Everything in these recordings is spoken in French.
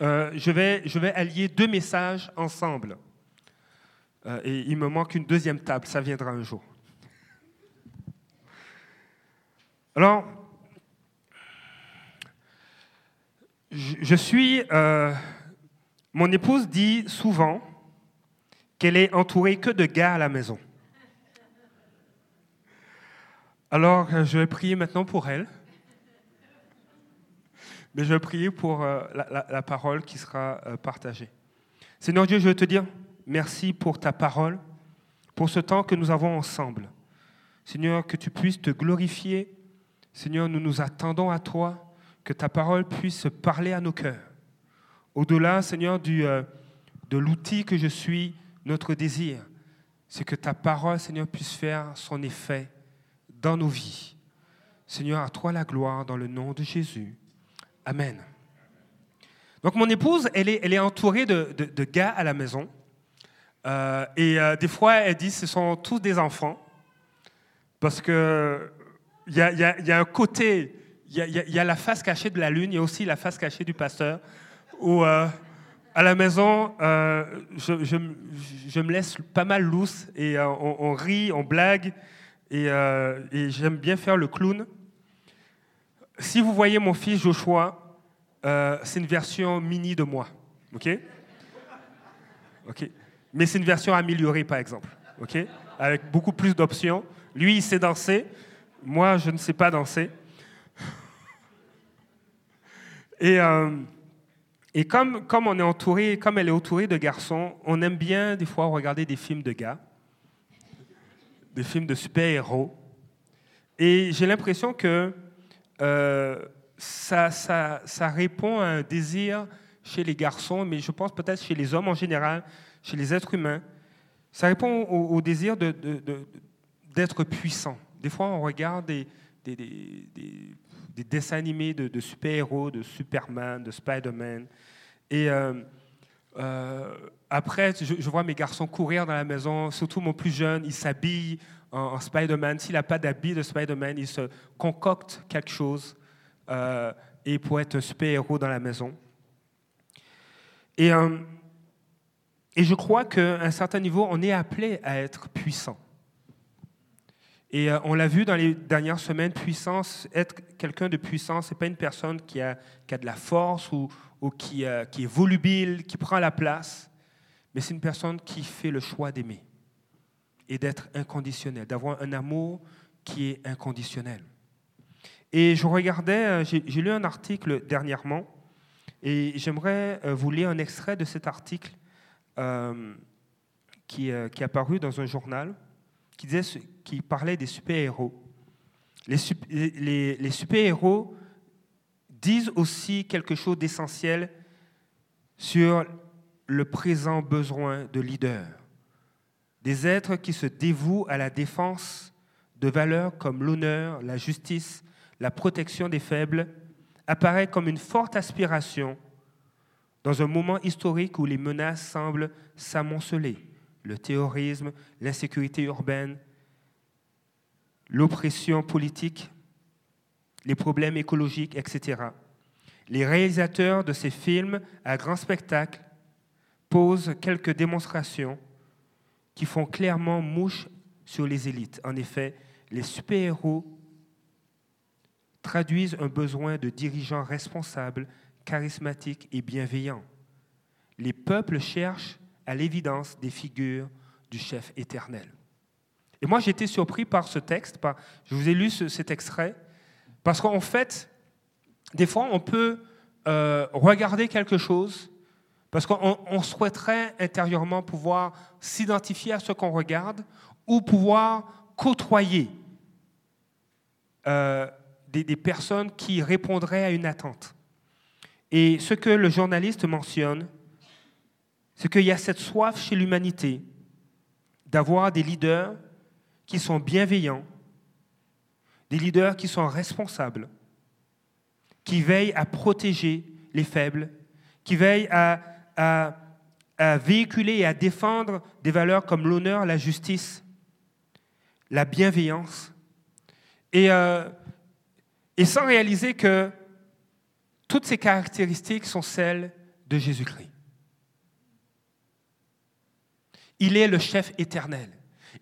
euh, je, vais, allier deux messages ensemble. Euh, et il me manque une deuxième table, ça viendra un jour. Alors, je, suis... Euh, mon épouse dit souvent qu'elle est entourée que de gars à la maison. Alors, je vais prier maintenant pour elle. Mais je vais prier pour euh, la, parole qui sera euh, partagée. Seigneur Dieu, je veux te dire merci pour ta parole, pour ce temps que nous avons ensemble. Seigneur, que tu puisses te glorifier. Seigneur, nous nous attendons à toi, que ta parole puisse parler à nos cœurs. Au-delà, Seigneur, euh, de l'outil que je suis, notre désir, c'est que ta parole, Seigneur, puisse faire son effet dans nos vies. Seigneur, à toi la gloire dans le nom de Jésus. Amen. Donc mon épouse, elle est, entourée de, gars à la maison. Euh, et euh, des fois, elle dit ce sont tous des enfants. Parce qu'il y a, y, a, un côté, il y a, la face cachée de la lune, il y a aussi la face cachée du pasteur. Où euh, à la maison, je, me laisse pas mal loose et on, rit, on blague. Et j'aime bien faire le clown si vous voyez mon fils Joshua, euh, c'est une version mini de moi. OK? OK. Mais c'est une version améliorée, par exemple. OK? Avec beaucoup plus d'options. Lui, il sait danser. Moi, je ne sais pas danser. Et, euh, et comme, comme on est entouré, comme elle est entourée de garçons, on aime bien des fois regarder des films de gars, des films de super-héros. Et j'ai l'impression que euh, ça, répond à un désir chez les garçons, mais je pense peut-être chez les hommes en général, chez les êtres humains. Ça répond au, désir d'être de, de, puissant. Des fois, on regarde des, dessins animés de, super-héros, de Superman, de Spider-Man. Et euh, euh, après, je, vois mes garçons courir dans la maison, surtout mon plus jeune, il s'habille en, Spider-Man. S'il n'a pas d'habit de Spider-Man, il se concocte quelque chose euh, et pour être un super-héros dans la maison. Et, euh, je crois qu'à un certain niveau, on est appelé à être puissant. Et euh, on l'a vu dans les dernières semaines, puissance, être quelqu'un de puissant, ce n'est pas une personne qui a, de la force ou, qui, qui, est volubile, qui prend la place, mais c'est une personne qui fait le choix d'aimer et d'être inconditionnel, d'avoir un amour qui est inconditionnel. Et je regardais, euh, j'ai lu un article dernièrement, et j'aimerais euh, vous lire un extrait de cet article euh, qui, qui est apparu dans un journal, qui, disait, qui parlait des super-héros. Les, les, les super-héros disent aussi quelque chose d'essentiel sur le présent besoin de leaders des êtres qui se dévouent à la défense de valeurs comme l'honneur, la justice, la protection des faibles, apparaît comme une forte aspiration dans un moment historique où les menaces semblent s'amonceler, le terrorisme, l'insécurité urbaine, l'oppression politique, les problèmes écologiques, etc. Les réalisateurs de ces films à grand spectacle posent quelques démonstrations qui font clairement mouche sur les élites. En effet, les super-héros traduisent un besoin de dirigeants responsables, charismatiques et bienveillants. Les peuples cherchent à l'évidence des figures du chef éternel. Et moi, j'ai été surpris par ce texte, par, je vous ai lu cet extrait, parce qu'en fait, des fois, on peut euh, regarder quelque chose parce qu'on souhaiterait intérieurement pouvoir s'identifier à ce qu'on regarde ou pouvoir côtoyer euh, des, des, personnes qui répondraient à une attente. Et ce que le journaliste mentionne, c'est qu'il y a cette soif chez l'humanité d'avoir des leaders qui sont bienveillants, des leaders qui sont responsables, qui veillent à protéger les faibles, qui veillent à à, véhiculer et à défendre des valeurs comme l'honneur, la justice, la bienveillance, et, euh, et sans réaliser que toutes ces caractéristiques sont celles de Jésus-Christ. Il est le chef éternel.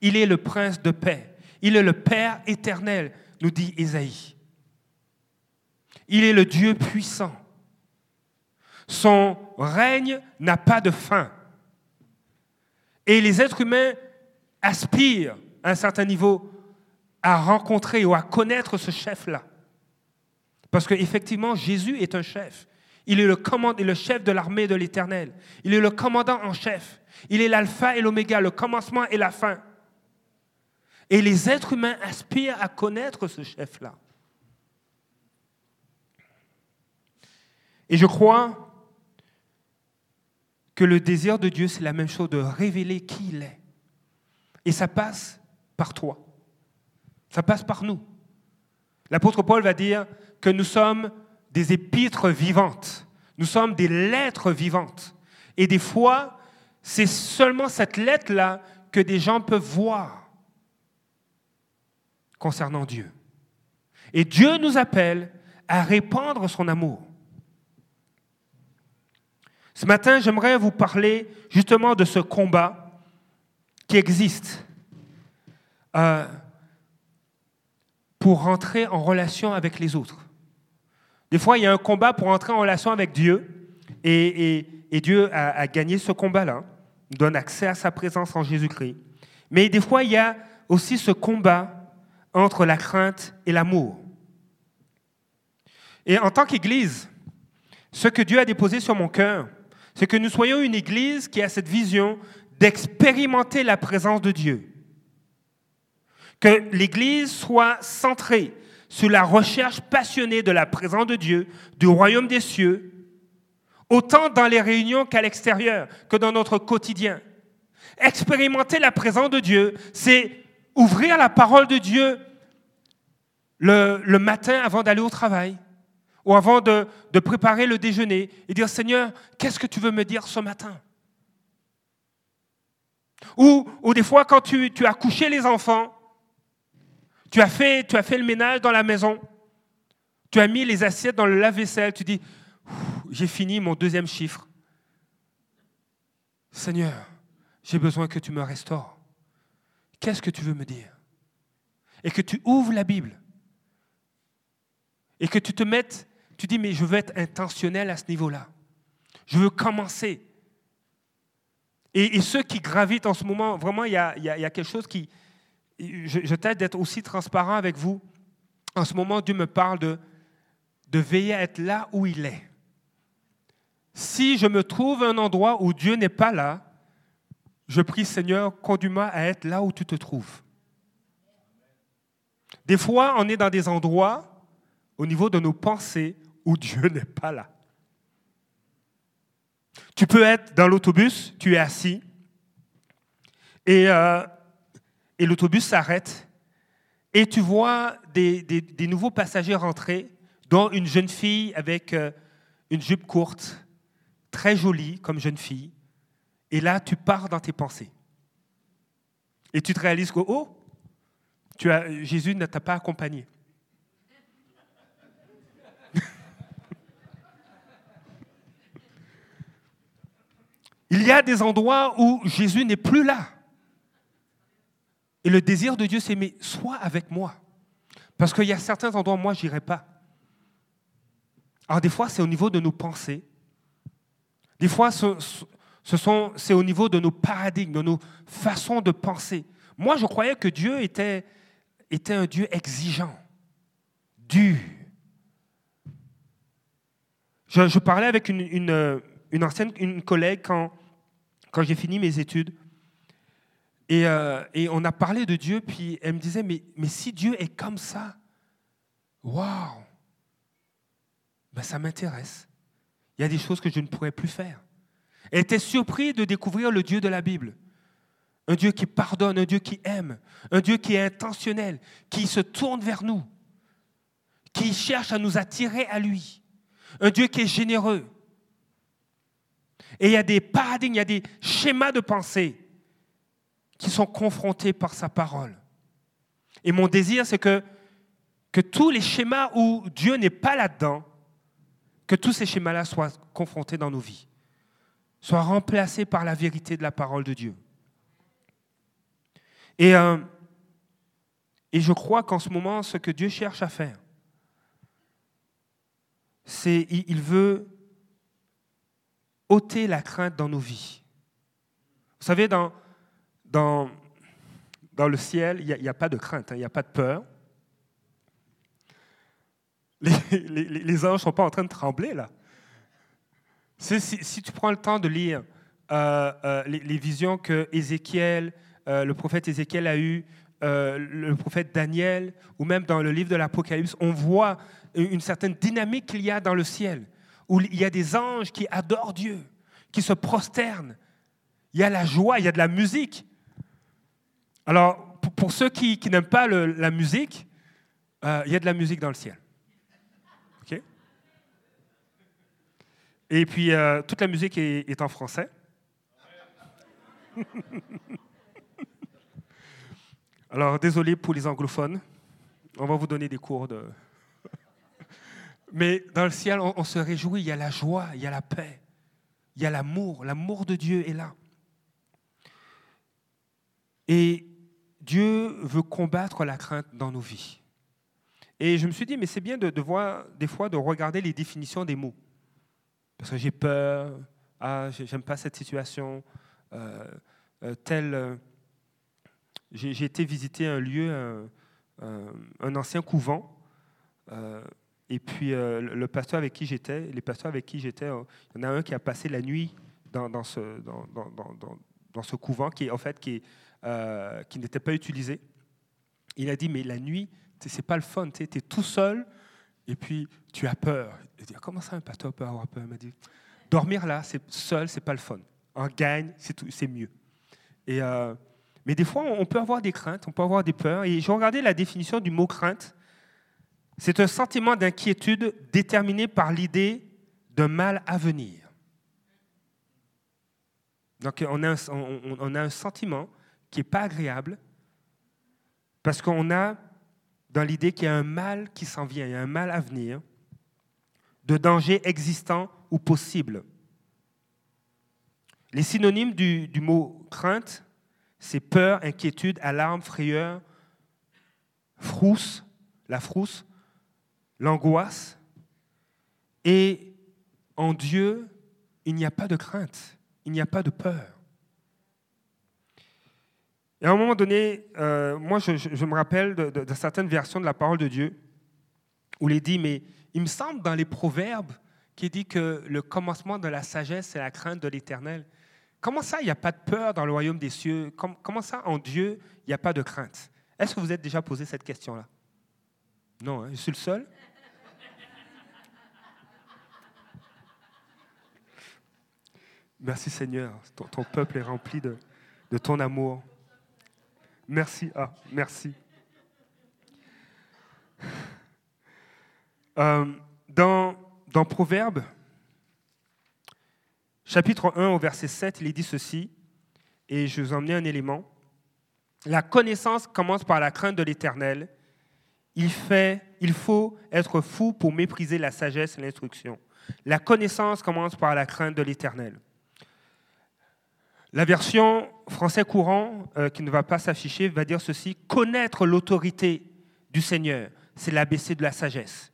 Il est le prince de paix. Il est le Père éternel, nous dit Isaïe. Il est le Dieu puissant. Son règne n'a pas de fin. Et les êtres humains aspirent à un certain niveau à rencontrer ou à connaître ce chef-là. Parce qu'effectivement, Jésus est un chef. Il est le, chef de l'armée de l'Éternel. Il est le commandant en chef. Il est l'alpha et l'oméga, le commencement et la fin. Et les êtres humains aspirent à connaître ce chef-là. Et je crois que le désir de Dieu, c'est la même chose, de révéler qui il est. Et ça passe par toi. Ça passe par nous. L'apôtre Paul va dire que nous sommes des épîtres vivantes. Nous sommes des lettres vivantes. Et des fois, c'est seulement cette lettre-là que des gens peuvent voir concernant Dieu. Et Dieu nous appelle à répandre son amour. Ce matin, j'aimerais vous parler justement de ce combat qui existe euh, pour rentrer en relation avec les autres. Des fois, il y a un combat pour entrer en relation avec Dieu, et, Dieu a, a, gagné ce combat-là, donne accès à sa présence en Jésus-Christ. Mais des fois, il y a aussi ce combat entre la crainte et l'amour. Et en tant qu'Église, ce que Dieu a déposé sur mon cœur, c'est que nous soyons une Église qui a cette vision d'expérimenter la présence de Dieu. Que l'Église soit centrée sur la recherche passionnée de la présence de Dieu, du royaume des cieux, autant dans les réunions qu'à l'extérieur, que dans notre quotidien. Expérimenter la présence de Dieu, c'est ouvrir la parole de Dieu le, matin avant d'aller au travail ou avant de, préparer le déjeuner et dire Seigneur, qu'est-ce que tu veux me dire ce matin? Ou, ou, des fois, quand tu, tu, as couché les enfants, tu as, fait, tu as fait le ménage dans la maison, tu as mis les assiettes dans le lave-vaisselle, tu dis J'ai fini mon deuxième chiffre. Seigneur, j'ai besoin que tu me restaures. Qu'est-ce que tu veux me dire? Et que tu ouvres la Bible. Et que tu te mettes tu dis, mais je veux être intentionnel à ce niveau-là. Je veux commencer. Et, ceux qui gravitent en ce moment, vraiment, il y a, quelque chose qui... Je, t'aide d'être aussi transparent avec vous. En ce moment, Dieu me parle de, de veiller à être là où il est. Si je me trouve un endroit où Dieu n'est pas là, je prie Seigneur, conduis-moi à être là où tu te trouves. Des fois, on est dans des endroits, au niveau de nos pensées, où Dieu n'est pas là. Tu peux être dans l'autobus, tu es assis, et, euh, l'autobus s'arrête, et tu vois des, nouveaux passagers rentrer, dont une jeune fille avec euh, une jupe courte, très jolie comme jeune fille, et là tu pars dans tes pensées. Et tu te réalises que, oh, tu Jésus ne t'a pas accompagné. Il y a des endroits où Jésus n'est plus là. Et le désir de Dieu, c'est, mais sois avec moi. Parce qu'il y a certains endroits où moi, je n'irai pas. Alors des fois, c'est au niveau de nos pensées. Des fois, ce, sont, c'est au niveau de nos paradigmes, de nos façons de penser. Moi, je croyais que Dieu était, un Dieu exigeant, dur. Je, parlais avec une ancienne une collègue quand, quand j'ai fini mes études. Et, euh, et, on a parlé de Dieu, puis elle me disait, mais, mais si Dieu est comme ça, waouh, ben ça m'intéresse. Il y a des choses que je ne pourrais plus faire. Elle était surprise de découvrir le Dieu de la Bible. Un Dieu qui pardonne, un Dieu qui aime, un Dieu qui est intentionnel, qui se tourne vers nous, qui cherche à nous attirer à lui. Un Dieu qui est généreux, et il y a des paradigmes, il y a des schémas de pensée qui sont confrontés par sa parole. Et mon désir, c'est que, tous les schémas où Dieu n'est pas là-dedans, que tous ces schémas-là soient confrontés dans nos vies. soit remplacé par la vérité de la parole de Dieu. Et, euh, et je crois qu'en ce moment, ce que Dieu cherche à faire, c'est il veut ôter la crainte dans nos vies. Vous savez, dans, dans, dans le ciel, il n'y a, pas de crainte, hein, il n'y a pas de peur. Les, anges ne sont pas en train de trembler là. Si, si, tu prends le temps de lire euh, euh, les, visions que Ézéchiel, euh, le prophète Ézéchiel a eues, le prophète Daniel, ou même dans le livre de l'Apocalypse, on voit une certaine dynamique qu'il y a dans le ciel, où il y a des anges qui adorent Dieu, qui se prosternent. Il y a la joie, il y a de la musique. Alors, pour ceux qui, n'aiment pas la musique, il y a de la musique dans le ciel. Et puis, euh, toute la musique est, en français. Alors, désolé pour les anglophones. On va vous donner des cours de... Mais dans le ciel, on, se réjouit. Il y a la joie, il y a la paix, il y a l'amour. L'amour de Dieu est là. Et Dieu veut combattre la crainte dans nos vies. Et je me suis dit, mais c'est bien de, voir, des fois, de regarder les définitions des mots parce que j'ai peur, ah, j'aime pas cette situation, euh, euh, tel. Euh, j'ai été visiter un lieu, un, ancien couvent, et puis le pasteur avec qui j'étais, les pasteurs avec qui j'étais, il y en a un qui a passé la nuit dans, ce, couvent qui, en fait, qui, qui n'était pas utilisé. Il a dit, mais la nuit, c'est pas le fun, tu es tout seul et puis tu as peur. Il dit, comment ça un pasteur peut avoir peur? Il m'a dit, dormir là, c'est seul, c'est pas le fun. En gagne, c'est mieux. Euh, mais des fois, on peut avoir des craintes, on peut avoir des peurs. Et j'ai regardé la définition du mot crainte. C'est un sentiment d'inquiétude déterminé par l'idée d'un mal à venir. Donc on a un, sentiment qui n'est pas agréable parce qu'on a dans l'idée qu'il y a un mal qui s'en vient, il y a un mal à venir, de danger existant ou possible. Les synonymes du, mot crainte, c'est peur, inquiétude, alarme, frayeur, frousse, la frousse, l'angoisse. Et en Dieu, il n'y a pas de crainte, il n'y a pas de peur. Et à un moment donné, euh, moi, je, me rappelle de, certaines versions de la parole de Dieu où il est dit, mais il me semble dans les proverbes qui dit que le commencement de la sagesse, c'est la crainte de l'éternel. Comment ça, il n'y a pas de peur dans le royaume des cieux? Comment ça, en Dieu, il n'y a pas de crainte? Est-ce que vous êtes déjà posé cette question-là? Non, hein, je suis le seul Merci Seigneur, ton, peuple est rempli de ton amour. Merci. Ah, merci. Euh, dans, dans Proverbe, chapitre 1 au verset 7, il dit ceci, et je vous ai emmené un élément. La connaissance commence par la crainte de l'Éternel. Il faut être fou pour mépriser la sagesse et l'instruction. La connaissance commence par la crainte de l'Éternel. La version français courant, euh, qui ne va pas s'afficher, va dire ceci connaître l'autorité du Seigneur, c'est l'ABC de la sagesse.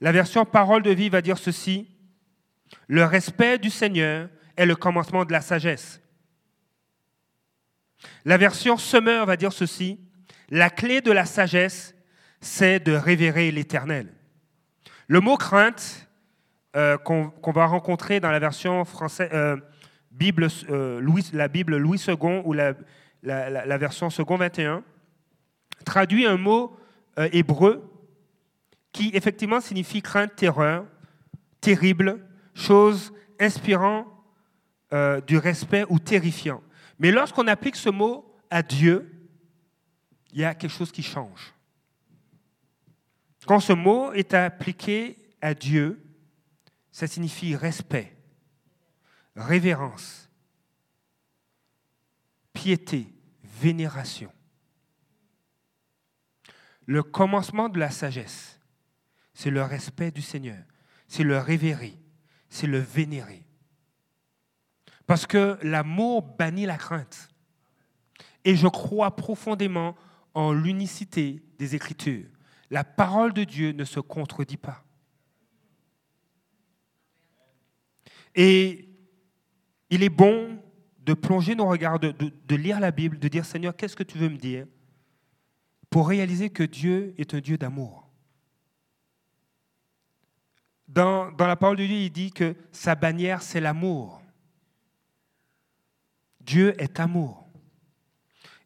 La version parole de vie va dire ceci le respect du Seigneur est le commencement de la sagesse. La version semeur va dire ceci la clé de la sagesse, c'est de révérer l'Éternel. Le mot crainte, euh, qu'on va rencontrer dans la version française, euh, Euh, la Bible Louis II ou la, la, version Second 21, traduit un mot euh, hébreu qui effectivement signifie crainte, terreur, terrible, chose inspirant euh, du respect ou terrifiant. Mais lorsqu'on applique ce mot à Dieu, il y a quelque chose qui change. Quand ce mot est appliqué à Dieu, ça signifie respect, révérence, piété, vénération. Le commencement de la sagesse, c'est le respect du Seigneur, c'est le révérer, c'est le vénérer. Parce que l'amour bannit la crainte. Et je crois profondément en l'unicité des Écritures. La parole de Dieu ne se contredit pas. Et il est bon de plonger nos regards, de, lire la Bible, de dire Seigneur, qu'est-ce que tu veux me dire? Pour réaliser que Dieu est un Dieu d'amour. Dans, dans, la parole de Dieu, il dit que sa bannière, c'est l'amour. Dieu est amour.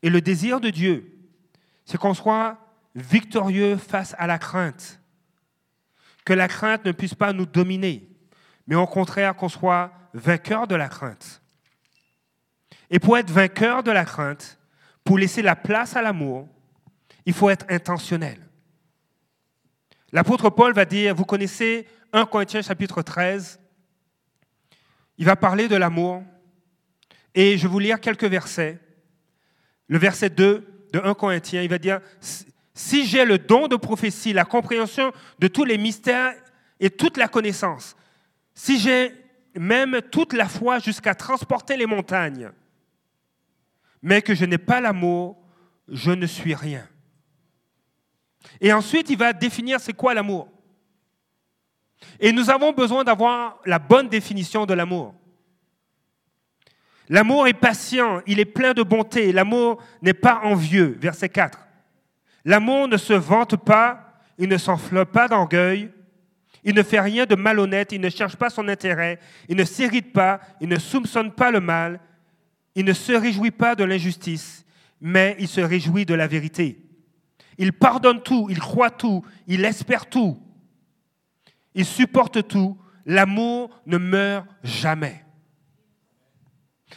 Et le désir de Dieu, c'est qu'on soit victorieux face à la crainte. Que la crainte ne puisse pas nous dominer, mais au contraire qu'on soit vainqueur de la crainte. Et pour être vainqueur de la crainte, pour laisser la place à l'amour, il faut être intentionnel. L'apôtre Paul va dire, vous connaissez 1 Corinthiens chapitre 13, il va parler de l'amour, et je vais vous lire quelques versets. Le verset 2 de 1 Corinthiens, il va dire, si j'ai le don de prophétie, la compréhension de tous les mystères et toute la connaissance, si j'ai même toute la foi jusqu'à transporter les montagnes, mais que je n'ai pas l'amour, je ne suis rien. Et ensuite, il va définir c'est quoi l'amour. Et nous avons besoin d'avoir la bonne définition de l'amour. L'amour est patient, il est plein de bonté, l'amour n'est pas envieux. Verset 4. L'amour ne se vante pas, il ne s'enfle pas d'orgueil, il ne fait rien de malhonnête, il ne cherche pas son intérêt, il ne s'irrite pas, il ne soupçonne pas le mal, il ne se réjouit pas de l'injustice, mais il se réjouit de la vérité. Il pardonne tout, il croit tout, il espère tout, il supporte tout. L'amour ne meurt jamais.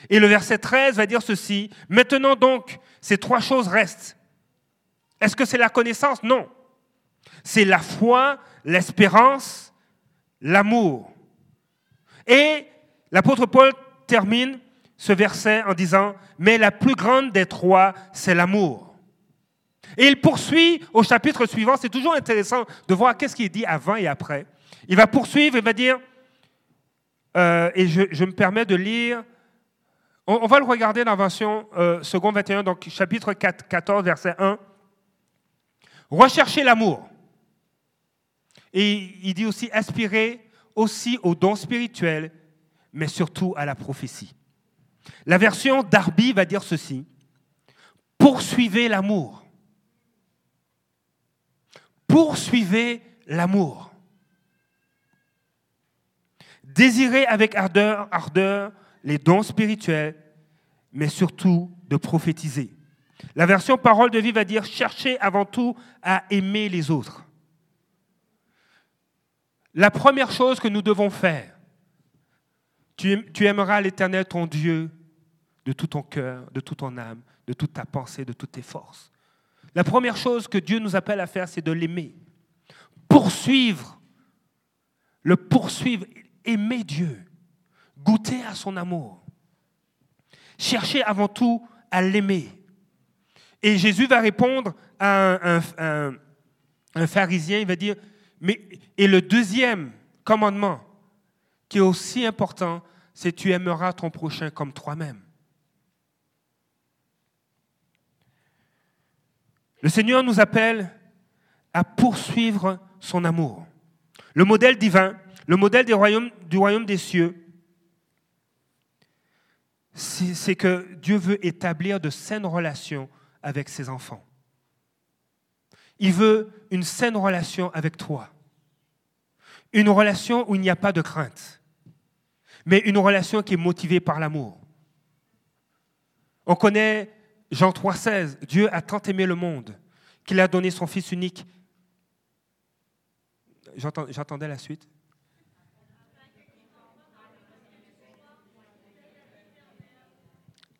Et le verset 13 va dire ceci, maintenant donc, ces trois choses restent. Est-ce que c'est la connaissance? Non. C'est la foi, l'espérance, l'amour. Et l'apôtre Paul termine ce verset en disant, mais la plus grande des trois, c'est l'amour. Et il poursuit au chapitre suivant, c'est toujours intéressant de voir qu'est-ce qu'il dit avant et après. Il va poursuivre, il va dire, euh, et je, me permets de lire, on, va le regarder dans la version euh, second 21, donc chapitre 4, 14, verset 1. Recherchez l'amour. Et il dit aussi aspirer aussi aux dons spirituels, mais surtout à la prophétie. La version Darby va dire ceci. Poursuivez l'amour. Poursuivez l'amour. Désirez avec ardeur, ardeur les dons spirituels, mais surtout de prophétiser. La version parole de vie va dire cherchez avant tout à aimer les autres. La première chose que nous devons faire, tu, aimeras l'Éternel ton Dieu de tout ton cœur, de toute ton âme, de toute ta pensée, de toutes tes forces. La première chose que Dieu nous appelle à faire, c'est de l'aimer. Poursuivre. Le poursuivre. Aimer Dieu. Goûter à son amour. Chercher avant tout à l'aimer. Et Jésus va répondre à un, pharisien, il va dire, mais, et le deuxième commandement, qui est aussi important, c'est tu aimeras ton prochain comme toi-même. Le Seigneur nous appelle à poursuivre son amour. Le modèle divin, le modèle du royaume, du royaume des cieux, c'est que Dieu veut établir de saines relations avec ses enfants. Il veut une saine relation avec toi. Une relation où il n'y a pas de crainte, mais une relation qui est motivée par l'amour. On connaît Jean 3,16, Dieu a tant aimé le monde qu'il a donné son Fils unique. J'attendais la suite.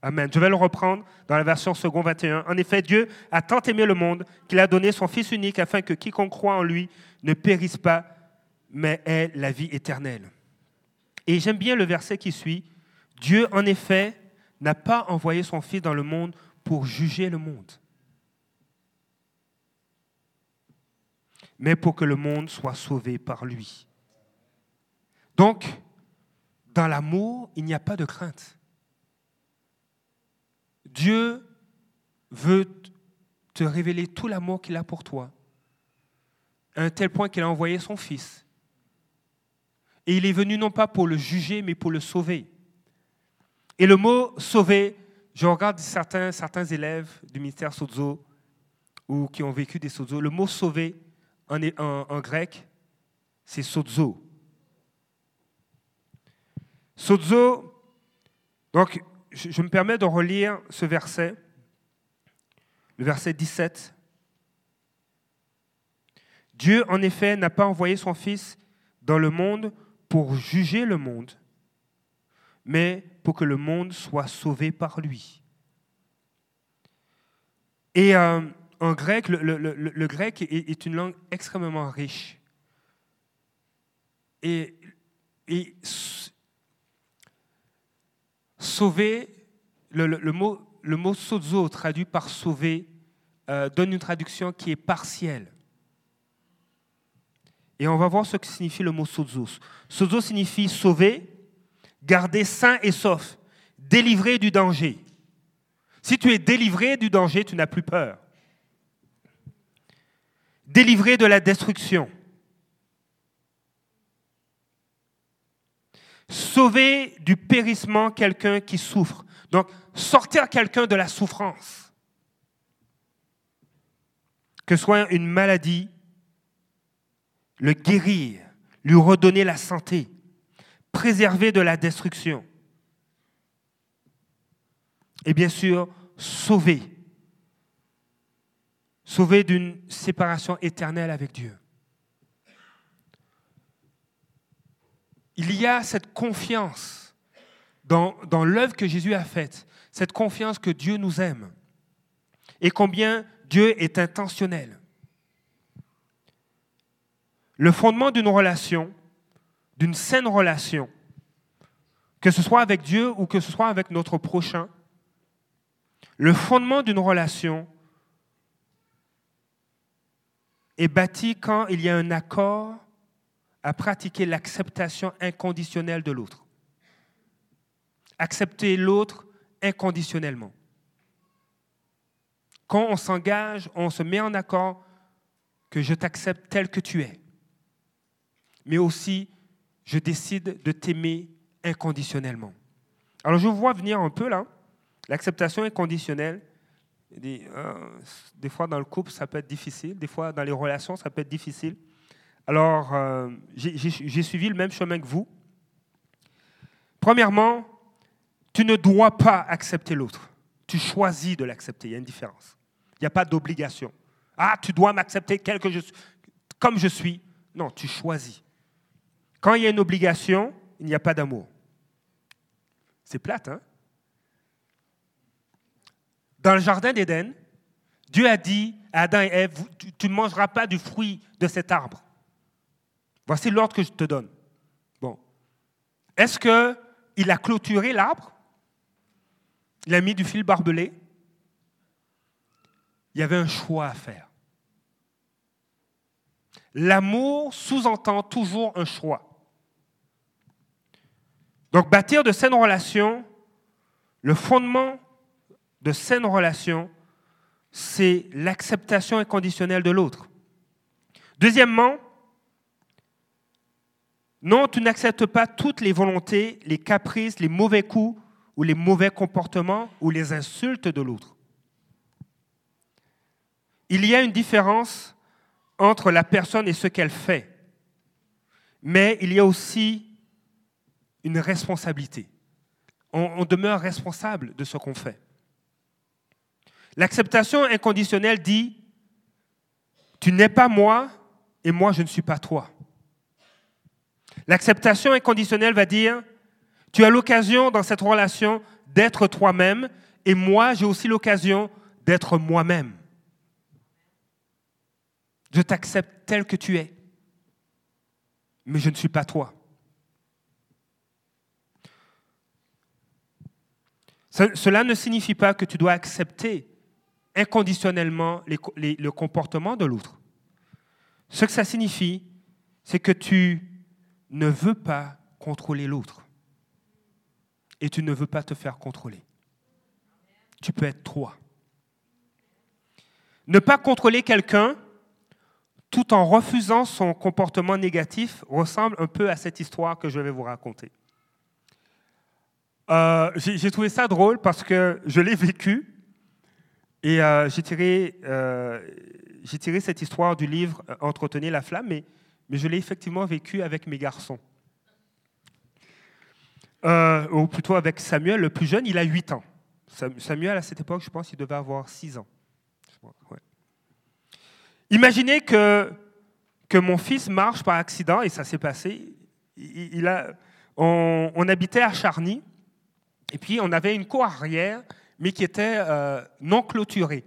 Amen. Je vais le reprendre dans la version second 21. En effet, Dieu a tant aimé le monde qu'il a donné son Fils unique afin que quiconque croit en lui ne périsse pas, mais ait la vie éternelle. Et j'aime bien le verset qui suit. Dieu, en effet, n'a pas envoyé son Fils dans le monde pour juger le monde, mais pour que le monde soit sauvé par lui. Donc, dans l'amour, il n'y a pas de crainte. Dieu veut te révéler tout l'amour qu'il a pour toi, à un tel point qu'il a envoyé son Fils. Et il est venu non pas pour le juger, mais pour le sauver. Et le mot sauver, je regarde certains, élèves du ministère Sozo ou qui ont vécu des Sozo. Le mot sauver en, en grec, c'est sozo. Sozo, donc je me permets de relire ce verset, le verset 17. Dieu, en effet, n'a pas envoyé son Fils dans le monde pour juger le monde, mais pour que le monde soit sauvé par lui. Et euh, en grec, le, grec est, une langue extrêmement riche. Et, sauver, le, mot, le sozo, traduit par sauver, euh, donne une traduction qui est partielle. Et on va voir ce que signifie le mot sozo. Sozo signifie sauver, garder sain et sauf, délivrer du danger. Si tu es délivré du danger, tu n'as plus peur. Délivré de la destruction. Sauver du périssement quelqu'un qui souffre. Donc, sortir quelqu'un de la souffrance. Que soit une maladie, le guérir, lui redonner la santé, préserver de la destruction. Et bien sûr, sauver. Sauver d'une séparation éternelle avec Dieu. Il y a cette confiance dans, dans l'œuvre que Jésus a faite, cette confiance que Dieu nous aime et combien Dieu est intentionnel. Le fondement d'une relation, d'une saine relation, que ce soit avec Dieu ou que ce soit avec notre prochain, le fondement d'une relation est bâti quand il y a un accord à pratiquer l'acceptation inconditionnelle de l'autre. Accepter l'autre inconditionnellement. Quand on s'engage, on se met en accord que je t'accepte tel que tu es mais aussi je décide de t'aimer inconditionnellement. Alors je vois venir un peu là, l'acceptation inconditionnelle. Des, euh, des, fois dans le couple, ça peut être difficile, des fois dans les relations, ça peut être difficile. Alors euh, j'ai suivi le même chemin que vous. Premièrement, tu ne dois pas accepter l'autre. Tu choisis de l'accepter, il y a une différence. Il n'y a pas d'obligation. Ah, tu dois m'accepter comme je suis. Non, tu choisis. Quand il y a une obligation, il n'y a pas d'amour. C'est plate, hein? Dans le jardin d'Éden, Dieu a dit à Adam et Ève, tu ne mangeras pas du fruit de cet arbre. Voici l'ordre que je te donne. Bon. Est-ce qu'il a clôturé l'arbre? Il a mis du fil barbelé? Il y avait un choix à faire. L'amour sous-entend toujours un choix. Donc bâtir de saines relations, le fondement de saines relations, c'est l'acceptation inconditionnelle de l'autre. Deuxièmement, non, tu n'acceptes pas toutes les volontés, les caprices, les mauvais coups ou les mauvais comportements ou les insultes de l'autre. Il y a une différence entre la personne et ce qu'elle fait, mais il y a aussi une responsabilité. On, demeure responsable de ce qu'on fait. L'acceptation inconditionnelle dit, tu n'es pas moi et moi je ne suis pas toi. L'acceptation inconditionnelle va dire, tu as l'occasion dans cette relation d'être toi-même et moi j'ai aussi l'occasion d'être moi-même. Je t'accepte tel que tu es, mais je ne suis pas toi. Cela ne signifie pas que tu dois accepter inconditionnellement le comportement de l'autre. Ce que ça signifie, c'est que tu ne veux pas contrôler l'autre et tu ne veux pas te faire contrôler. tu peux être toi. Ne pas contrôler quelqu'un tout en refusant son comportement négatif ressemble un peu à cette histoire que je vais vous raconter. Euh, j'ai trouvé ça drôle parce que je l'ai vécu et euh, j'ai tiré, euh, cette histoire du livre Entretenir la flamme, mais je l'ai effectivement vécu avec mes garçons. ou plutôt avec Samuel, le plus jeune, il a 8 ans. Samuel, à cette époque, je pense qu'il devait avoir 6 ans. Imaginez que, que mon fils marche par accident, et ça s'est passé. Il, a, on, on, habitait à Charny, et puis on avait une cour arrière, mais qui était euh, non clôturée.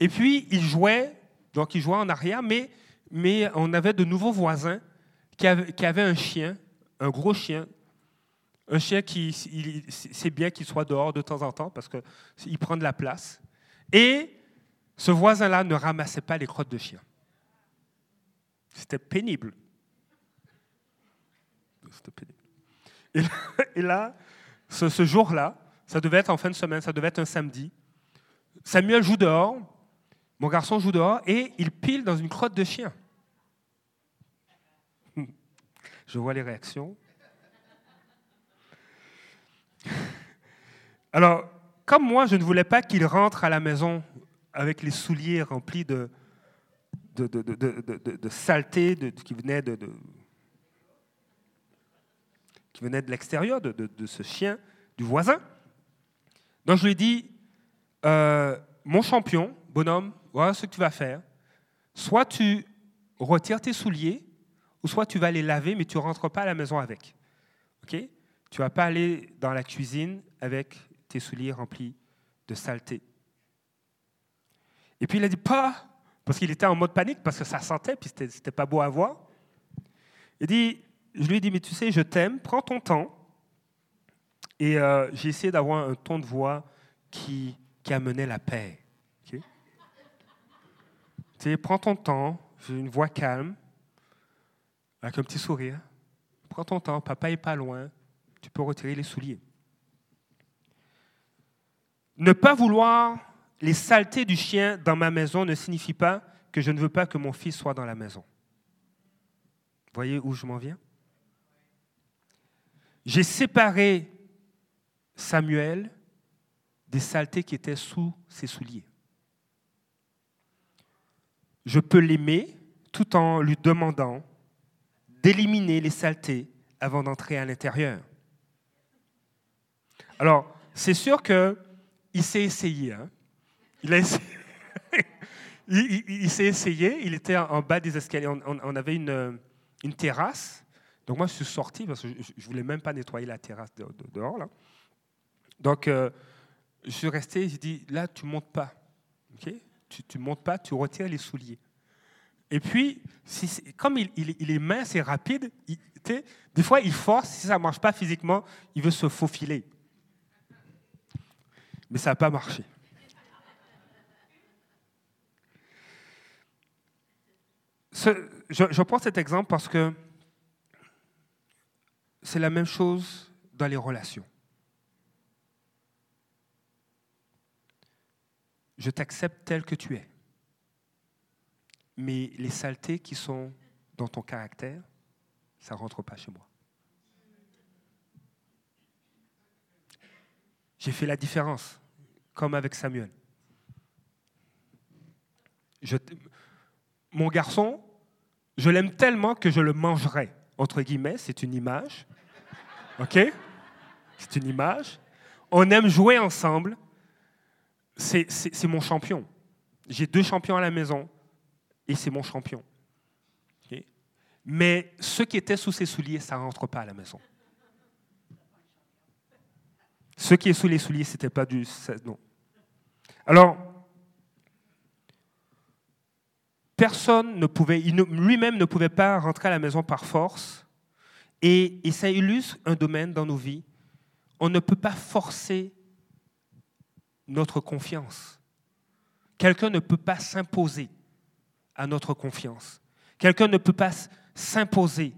Et puis il jouait, donc il jouait en arrière, mais, mais on avait de nouveaux voisins qui avaient, un chien, un gros chien, un chien qui, c'est bien qu'il soit dehors de temps en temps parce qu'il prend de la place. Et ce voisin-là ne ramassait pas les crottes de chien. C'était pénible. C'était pénible. Et là, ce, jour-là, ça devait être en fin de semaine, ça devait être un samedi. Samuel joue dehors, mon garçon joue dehors, et il pile dans une crotte de chien. Je vois les réactions. Alors, comme moi, je ne voulais pas qu'il rentre à la maison avec les souliers remplis de, de, saleté qui venait de, qui venait de l'extérieur, de, ce chien du voisin. Donc je lui ai dit, euh, mon champion, bonhomme, voilà ce que tu vas faire. Soit tu retires tes souliers, ou soit tu vas les laver, mais tu ne rentres pas à la maison avec. Ok? Tu ne vas pas aller dans la cuisine avec tes souliers remplis de saleté. Et puis il a dit pas, parce qu'il était en mode panique, parce que ça sentait, puis c'était, n'était pas beau à voir. Il dit, je lui ai dit, mais tu sais, je t'aime, prends ton temps. Et euh, j'ai essayé d'avoir un ton de voix qui, qui amenait la paix. Prends ton temps, une voix calme, avec un petit sourire. Prends ton temps, papa est pas loin, tu peux retirer les souliers. Ne pas vouloir les saletés du chien dans ma maison ne signifie pas que je ne veux pas que mon fils soit dans la maison. Voyez où je m'en viens? J'ai séparé Samuel des saletés qui étaient sous ses souliers. Je peux l'aimer tout en lui demandant d'éliminer les saletés avant d'entrer à l'intérieur. Alors, c'est sûr qu'il s'est essayé. Hein. Il, il, s'est essayé, il était en bas des escaliers. On, avait une, une, terrasse. Donc moi, je suis sorti parce que je ne voulais même pas nettoyer la terrasse dehors. Là. Donc, euh, je suis resté, j'ai dit, là, tu ne montes pas. Tu ne montes pas, tu retires les souliers. Et puis, comme il, est mince et rapide, des fois, il force, si ça ne marche pas physiquement, il veut se faufiler. Mais ça n'a pas marché. je, prends cet exemple parce que c'est la même chose dans les relations. Je t'accepte tel que tu es. Mais les saletés qui sont dans ton caractère, ça ne rentre pas chez moi. J'ai fait la différence, comme avec Samuel. Mon garçon, je l'aime tellement que je le mangerai. Entre guillemets, c'est une image. OK? C'est une image. On aime jouer ensemble. C'est mon champion. J'ai deux champions à la maison et c'est mon champion. Mais ce qui était sous ses souliers, ça ne rentre pas à la maison. Ce qui est sous les souliers, ce n'était pas du. Non. Alors, personne ne pouvait, lui-même ne pouvait pas rentrer à la maison par force. Et, ça illustre un domaine dans nos vies. On ne peut pas forcer notre confiance. Quelqu'un ne peut pas s'imposer à notre confiance. Quelqu'un ne peut pas s'imposer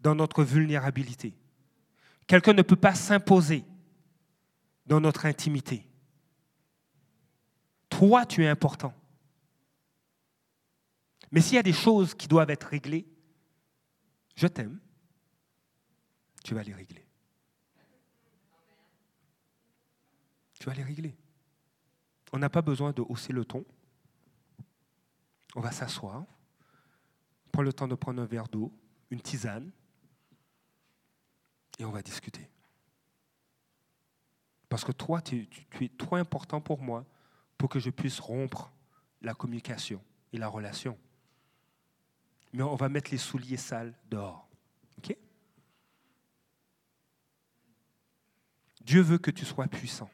dans notre vulnérabilité. Quelqu'un ne peut pas s'imposer dans notre intimité. toi, tu es important. Mais s'il y a des choses qui doivent être réglées, je t'aime, tu vas les régler. Tu vas les régler. On n'a pas besoin de hausser le ton. On va s'asseoir, prendre le temps de prendre un verre d'eau, une tisane, et on va discuter. Parce que toi, tu, es trop important pour moi pour que je puisse rompre la communication et la relation. Mais on va mettre les souliers sales dehors. Dieu veut que tu sois puissant.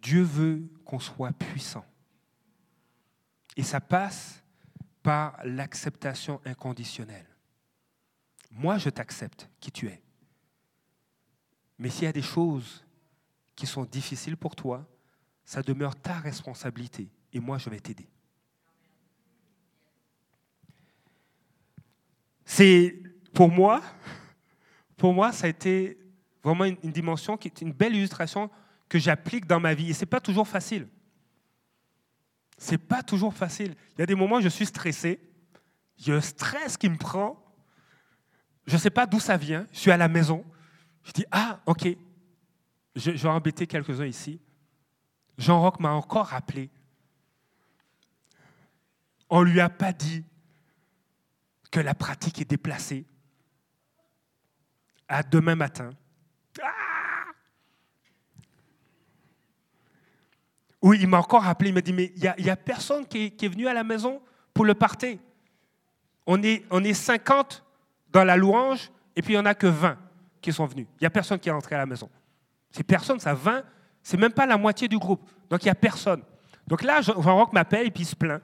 Dieu veut qu'on soit puissant. Et ça passe par l'acceptation inconditionnelle. Moi, je t'accepte qui tu es. Mais s'il y a des choses qui sont difficiles pour toi, ça demeure ta responsabilité. Et moi, je vais t'aider. C'est, pour moi, pour moi, ça a été vraiment une, dimension qui est une belle illustration que j'applique dans ma vie. Et ce n'est pas toujours facile. Ce n'est pas toujours facile. Il y a des moments où je suis stressé, il y a un stress qui me prend, je ne sais pas d'où ça vient, je suis à la maison, je dis, ah, ok, je, vais embêter quelques-uns ici. Jean-Roch m'a encore rappelé. On ne lui a pas dit que la pratique est déplacée. À demain matin. Oui, il m'a encore rappelé, il m'a dit, mais il n'y a, personne qui est, venu à la maison pour le parter. On est, on est 50 dans la louange, et puis il n'y en a que 20 qui sont venus. Il n'y a personne qui est rentré à la maison. C'est personne, ça 20, c'est même pas la moitié du groupe. Donc il n'y a personne. Donc là, Jean-Roch m'appelle et puis il se plaint.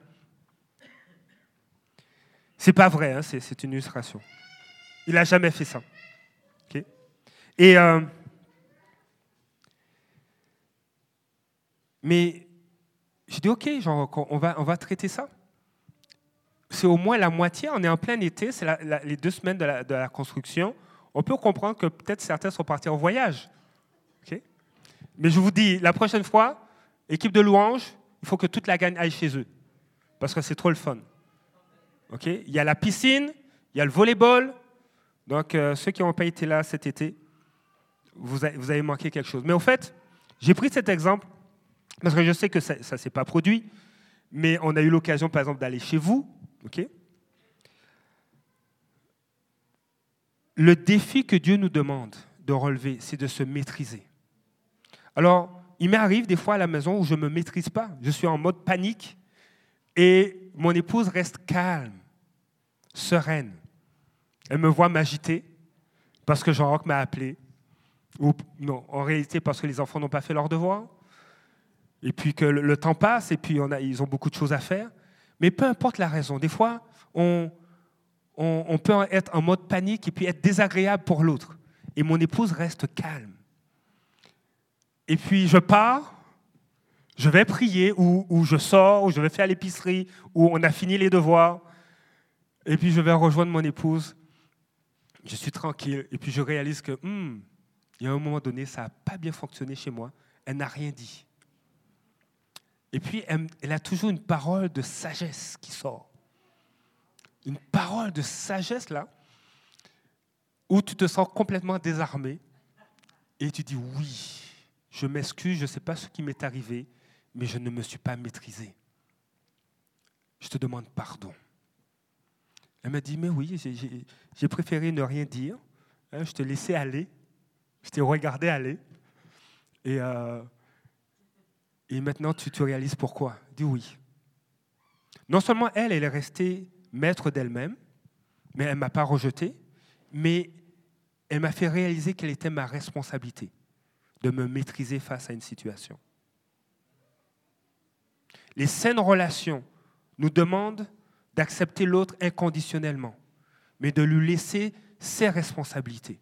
C'est pas vrai, hein, c'est une illustration. Il n'a jamais fait ça. Et euh, Mais je dis, OK, genre, on, va, on va traiter ça. C'est au moins la moitié, on est en plein été, c'est les deux semaines de la, construction. On peut comprendre que peut-être certains sont partis en voyage. Mais je vous dis, la prochaine fois, équipe de louange, il faut que toute la gagne aille chez eux. Parce que c'est trop le fun. OK? Il y a la piscine, il y a le volleyball. Donc, euh, ceux qui n'ont pas été là cet été, vous avez, vous avez manqué quelque chose. Mais en fait, j'ai pris cet exemple parce que je sais que ça ne s'est pas produit, mais on a eu l'occasion, par exemple, d'aller chez vous. le défi que Dieu nous demande de relever, c'est de se maîtriser. Alors, il m'arrive des fois à la maison où je ne me maîtrise pas. Je suis en mode panique et mon épouse reste calme, sereine. Elle me voit m'agiter parce que Jean-Roch m'a appelé. Ou non, en réalité parce que les enfants n'ont pas fait leur devoir et puis que le, temps passe, et puis ils ont beaucoup de choses à faire. Mais peu importe la raison, des fois, on, peut être en mode panique et puis être désagréable pour l'autre. Et mon épouse reste calme. Et puis je pars, je vais prier, ou, ou je sors, ou je vais faire l'épicerie, ou on a fini les devoirs. Et puis je vais rejoindre mon épouse. Je suis tranquille. Et puis je réalise que, hmm, il y a un moment donné, ça n'a pas bien fonctionné chez moi. Elle n'a rien dit. Et puis, elle, a toujours une parole de sagesse qui sort. Une parole de sagesse, là, où tu te sens complètement désarmé et tu dis oui, je m'excuse, je ne sais pas ce qui m'est arrivé, mais je ne me suis pas maîtrisé. Je te demande pardon. Elle m'a dit, mais oui, j'ai préféré ne rien dire. Hein, je te laissais aller. Je t'ai regardé aller. Et euh, et maintenant, tu te réalises pourquoi? Dis oui. Non seulement elle, elle est restée maître d'elle-même, mais elle ne m'a pas rejeté, mais elle m'a fait réaliser quelle était ma responsabilité de me maîtriser face à une situation. Les saines relations nous demandent d'accepter l'autre inconditionnellement, mais de lui laisser ses responsabilités.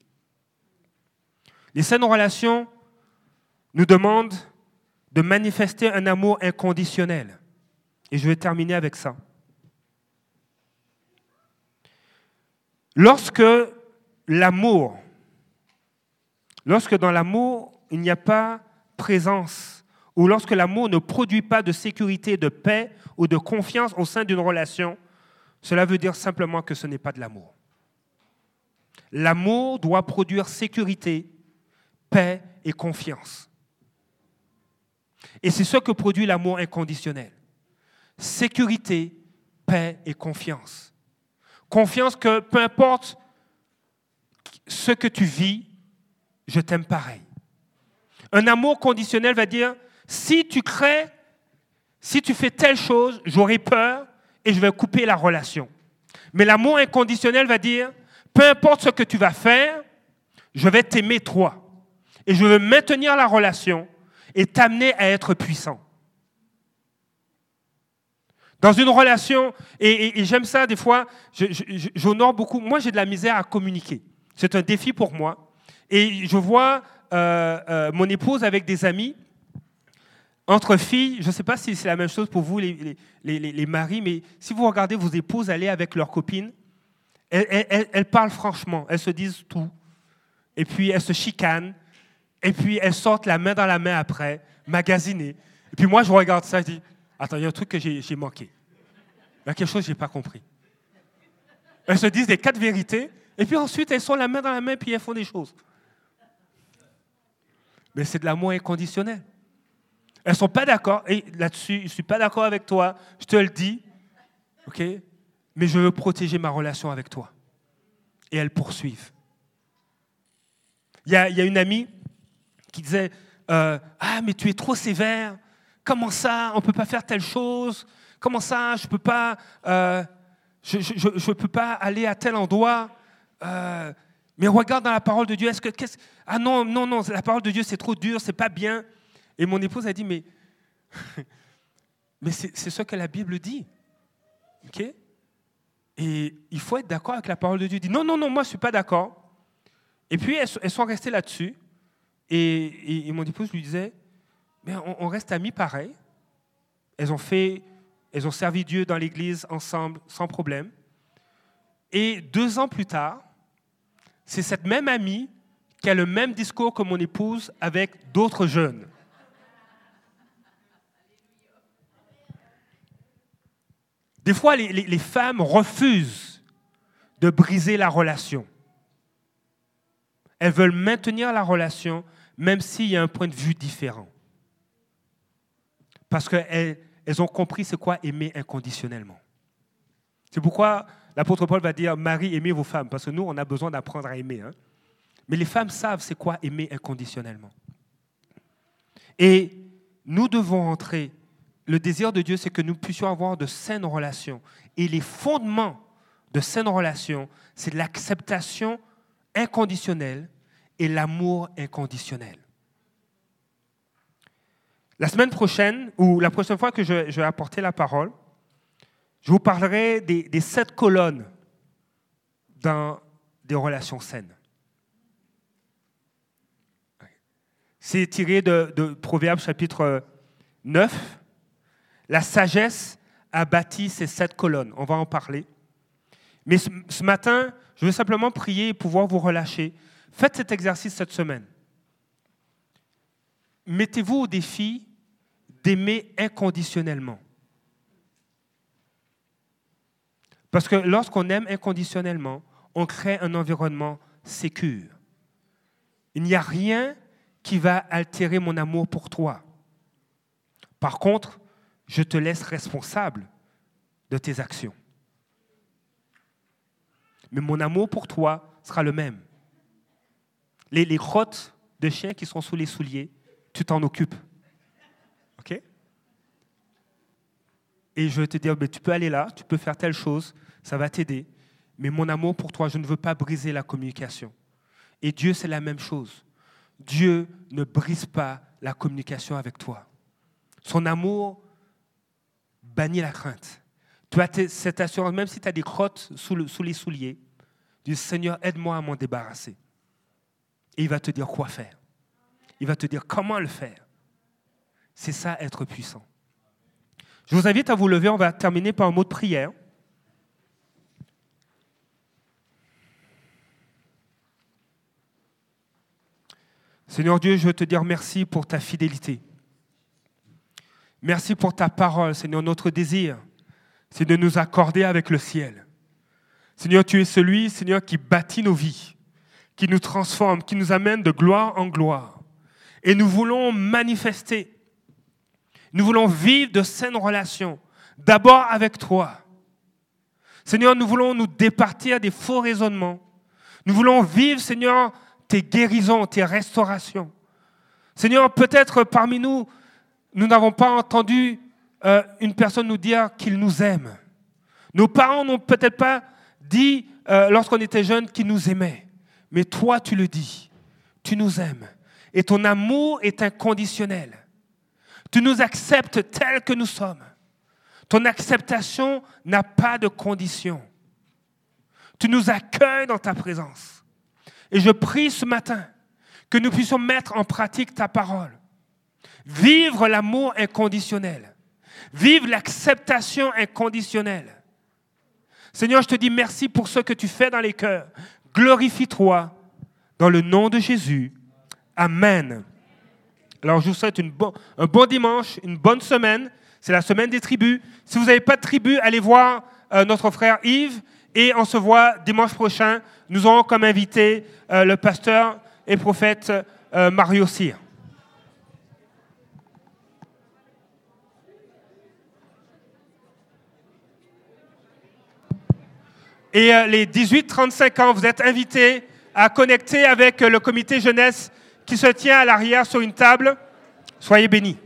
Les saines relations nous demandent de manifester un amour inconditionnel. Et je vais terminer avec ça. Lorsque l'amour, lorsque dans l'amour, il n'y a pas présence ou lorsque l'amour ne produit pas de sécurité, de paix ou de confiance au sein d'une relation, cela veut dire simplement que ce n'est pas de l'amour. L'amour doit produire sécurité, paix et confiance. Et c'est ce que produit l'amour inconditionnel. Sécurité, paix et confiance. Confiance que peu importe ce que tu vis, je t'aime pareil. Un amour conditionnel va dire, si tu crées, si tu fais telle chose, j'aurai peur et je vais couper la relation. Mais l'amour inconditionnel va dire, peu importe ce que tu vas faire, je vais t'aimer toi. Et je veux maintenir la relation et t'amener à être puissant. Dans une relation, et, j'aime ça des fois, j'honore beaucoup. Moi, j'ai de la misère à communiquer. C'est un défi pour moi. Et je vois euh, euh, mon épouse avec des amis, entre filles, je ne sais pas si c'est la même chose pour vous, les, les, maris, mais si vous regardez vos épouses aller avec leurs copines, elles, parlent franchement, elles se disent tout, et puis elles se chicanent, et puis elles sortent la main dans la main après, magasinées. Et puis moi, je regarde ça, je dis, attends, il y a un truc que j'ai manqué. Il y a quelque chose que je n'ai pas compris. Elles se disent des quatre vérités, et puis ensuite, elles sont la main dans la main, puis elles font des choses. Mais c'est de l'amour inconditionnel. Elles ne sont pas d'accord, et là-dessus, je ne suis pas d'accord avec toi, je te le dis, ok? Mais je veux protéger ma relation avec toi. Et elles poursuivent. Il y a, une amie qui disait euh, Ah, mais tu es trop sévère, comment ça, on ne peut pas faire telle chose, comment ça, je ne peux, pas, euh, je, je, peux pas aller à tel endroit? Euh, mais regarde dans la parole de Dieu, est-ce que. ah non, non, non, la parole de Dieu, c'est trop dur, c'est pas bien. Et mon épouse a dit, mais, mais c'est ce que la Bible dit. OK? Et il faut être d'accord avec la parole de Dieu. dit, non, non, non, moi, je ne suis pas d'accord. Et puis, elles, sont restées là-dessus. Et, mon épouse lui disait, mais on, reste amis pareil. Elles ont fait, elles ont servi Dieu dans l'église ensemble, sans problème. Et deux ans plus tard, c'est cette même amie qui a le même discours que mon épouse avec d'autres jeunes. Des fois, les, femmes refusent de briser la relation. Elles veulent maintenir la relation même s'il y a un point de vue différent. Parce qu'elles elles ont compris c'est quoi aimer inconditionnellement. C'est pourquoi l'apôtre Paul va dire Marie, aimez vos femmes, parce que nous, on a besoin d'apprendre à aimer. Hein. Mais les femmes savent c'est quoi aimer inconditionnellement. Et nous devons entrer le désir de Dieu, c'est que nous puissions avoir de saines relations. Et les fondements de saines relations, c'est l'acceptation inconditionnelle et l'amour inconditionnel. La semaine prochaine, ou la prochaine fois que je, vais apporter la parole, je vous parlerai des, sept colonnes dans des relations saines. C'est tiré de, de chapitre 9, la sagesse a bâti ces sept colonnes. On va en parler. Mais ce, matin, je veux simplement prier et pouvoir vous relâcher. Faites cet exercice cette semaine. Mettez-vous au défi d'aimer inconditionnellement. Parce que lorsqu'on aime inconditionnellement, on crée un environnement sécur. Il n'y a rien qui va altérer mon amour pour toi. Par contre, je te laisse responsable de tes actions. Mais mon amour pour toi sera le même. Les, les crottes de chiens qui sont sous les souliers, tu t'en occupes. OK? Et je vais te dire, mais tu peux aller là, tu peux faire telle chose, ça va t'aider. Mais mon amour pour toi, je ne veux pas briser la communication. Et Dieu, c'est la même chose. Dieu ne brise pas la communication avec toi. Son amour bannis la crainte. Tu as cette assurance, même si tu as des crottes sous, les souliers, du Seigneur, aide-moi à m'en débarrasser. Et il va te dire quoi faire. Il va te dire comment le faire. C'est ça, être puissant. Je vous invite à vous lever. On va terminer par un mot de prière. Seigneur Dieu, je veux te dire merci pour ta fidélité. Merci pour ta parole, Seigneur. Notre désir, c'est de nous accorder avec le ciel. Seigneur, tu es celui, Seigneur, qui bâtit nos vies, qui nous transforme, qui nous amène de gloire en gloire. Et nous voulons manifester, nous voulons vivre de saines relations, d'abord avec toi. Seigneur, nous voulons nous départir des faux raisonnements. Nous voulons vivre, Seigneur, tes guérisons, tes restaurations. Seigneur, peut-être parmi nous, nous n'avons pas entendu euh, une personne nous dire qu'il nous aime. Nos parents n'ont peut-être pas dit, euh, lorsqu'on était jeunes, qu'ils nous aimaient. Mais toi, tu le dis. Tu nous aimes. Et ton amour est inconditionnel. Tu nous acceptes tels que nous sommes. Ton acceptation n'a pas de condition. Tu nous accueilles dans ta présence. Et je prie ce matin que nous puissions mettre en pratique ta parole. Vivre l'amour inconditionnel. Vivre l'acceptation inconditionnelle. Seigneur, je te dis merci pour ce que tu fais dans les cœurs. Glorifie-toi dans le nom de Jésus. Amen. Alors je vous souhaite un bon dimanche, une bonne semaine. C'est la semaine des tribus. Si vous n'avez pas de tribu, allez voir euh, notre frère Yves et on se voit dimanche prochain. Nous aurons comme invité euh, le pasteur et prophète euh, Mario Cyr. Et les 18-35 ans, vous êtes invités à connecter avec le comité jeunesse qui se tient à l'arrière sur une table. Soyez bénis.